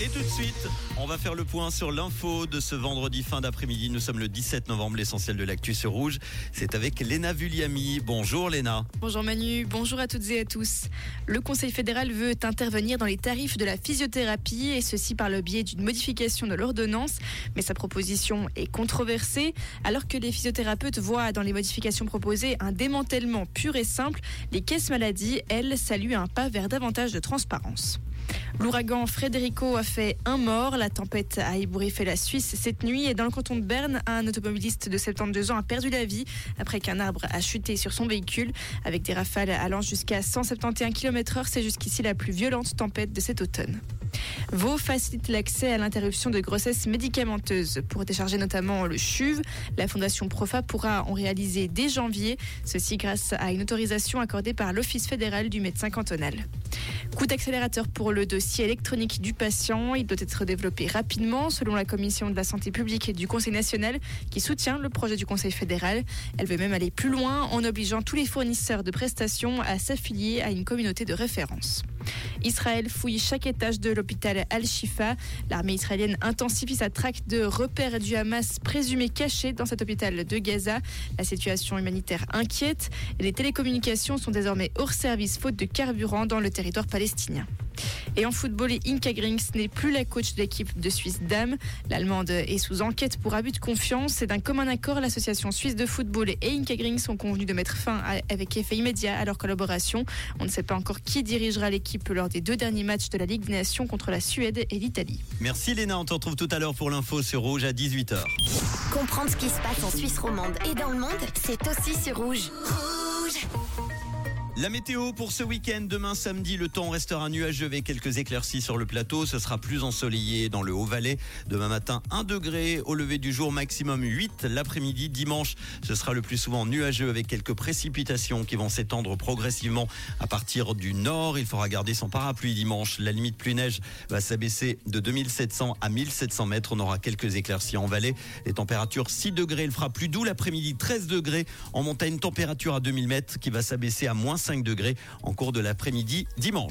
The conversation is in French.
Et tout de suite, on va faire le point sur l'info de ce vendredi fin d'après-midi. Nous sommes le 17 novembre, l'essentiel de l'actu Rouge. C'est avec Léna Vulliami. Bonjour Léna. Bonjour Manu, bonjour à toutes et à tous. Le Conseil fédéral veut intervenir dans les tarifs de la physiothérapie et ceci par le biais d'une modification de l'ordonnance. Mais sa proposition est controversée. Alors que les physiothérapeutes voient dans les modifications proposées un démantèlement pur et simple, les caisses maladies, elles, saluent un pas vers davantage de transparence. L'ouragan Federico a fait un mort. La tempête a ébouriffé la Suisse cette nuit et dans le canton de Berne, un automobiliste de 72 ans a perdu la vie après qu'un arbre a chuté sur son véhicule. Avec des rafales allant jusqu'à 171 km/h, c'est jusqu'ici la plus violente tempête de cet automne. Vaux facilite l'accès à l'interruption de grossesse médicamenteuse. Pour décharger notamment le CHUV, la Fondation Profa pourra en réaliser dès janvier, ceci grâce à une autorisation accordée par l'Office fédéral du médecin cantonal. Coup d'accélérateur pour le dossier électronique du patient. Il doit être développé rapidement selon la Commission de la santé publique et du Conseil national qui soutient le projet du Conseil fédéral. Elle veut même aller plus loin en obligeant tous les fournisseurs de prestations à s'affilier à une communauté de référence. Israël fouille chaque étage de l'hôpital Al-Shifa. L'armée israélienne intensifie sa traque de repères du Hamas présumés cachés dans cet hôpital de Gaza. La situation humanitaire inquiète et les télécommunications sont désormais hors service faute de carburant dans le territoire palestinien. Et en football, Inka Grings n'est plus la coach de l'équipe de Suisse Dames. L'Allemande est sous enquête pour abus de confiance. Et d'un commun accord, l'association suisse de football et Inka Grings sont convenus de mettre fin avec effet immédiat à leur collaboration. On ne sait pas encore qui dirigera l'équipe lors des deux derniers matchs de la Ligue des Nations contre la Suède et l'Italie. Merci Léna, on te retrouve tout à l'heure pour l'info sur Rouge à 18h. Comprendre ce qui se passe en Suisse romande et dans le monde, c'est aussi sur Rouge. Rouge la météo pour ce week-end, demain samedi, le temps restera nuageux avec quelques éclaircies sur le plateau. Ce sera plus ensoleillé dans le Haut-Valais. Demain matin, 1 degré au lever du jour, maximum 8 l'après-midi. Dimanche, ce sera le plus souvent nuageux avec quelques précipitations qui vont s'étendre progressivement à partir du nord. Il faudra garder son parapluie dimanche. La limite pluie-neige va s'abaisser de 2700 à 1700 mètres. On aura quelques éclaircies en vallée. Les températures 6 degrés. Il fera plus doux l'après-midi, 13 degrés. En montagne, température à 2000 mètres qui va s'abaisser à moins 5 en cours de l'après-midi dimanche.